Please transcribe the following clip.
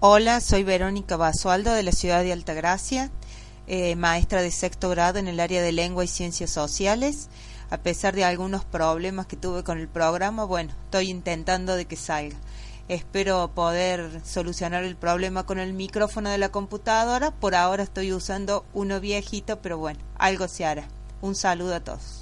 Hola, soy Verónica Basualdo de la ciudad de Altagracia, eh, maestra de sexto grado en el área de lengua y ciencias sociales. A pesar de algunos problemas que tuve con el programa, bueno, estoy intentando de que salga. Espero poder solucionar el problema con el micrófono de la computadora. Por ahora estoy usando uno viejito, pero bueno, algo se hará. Un saludo a todos.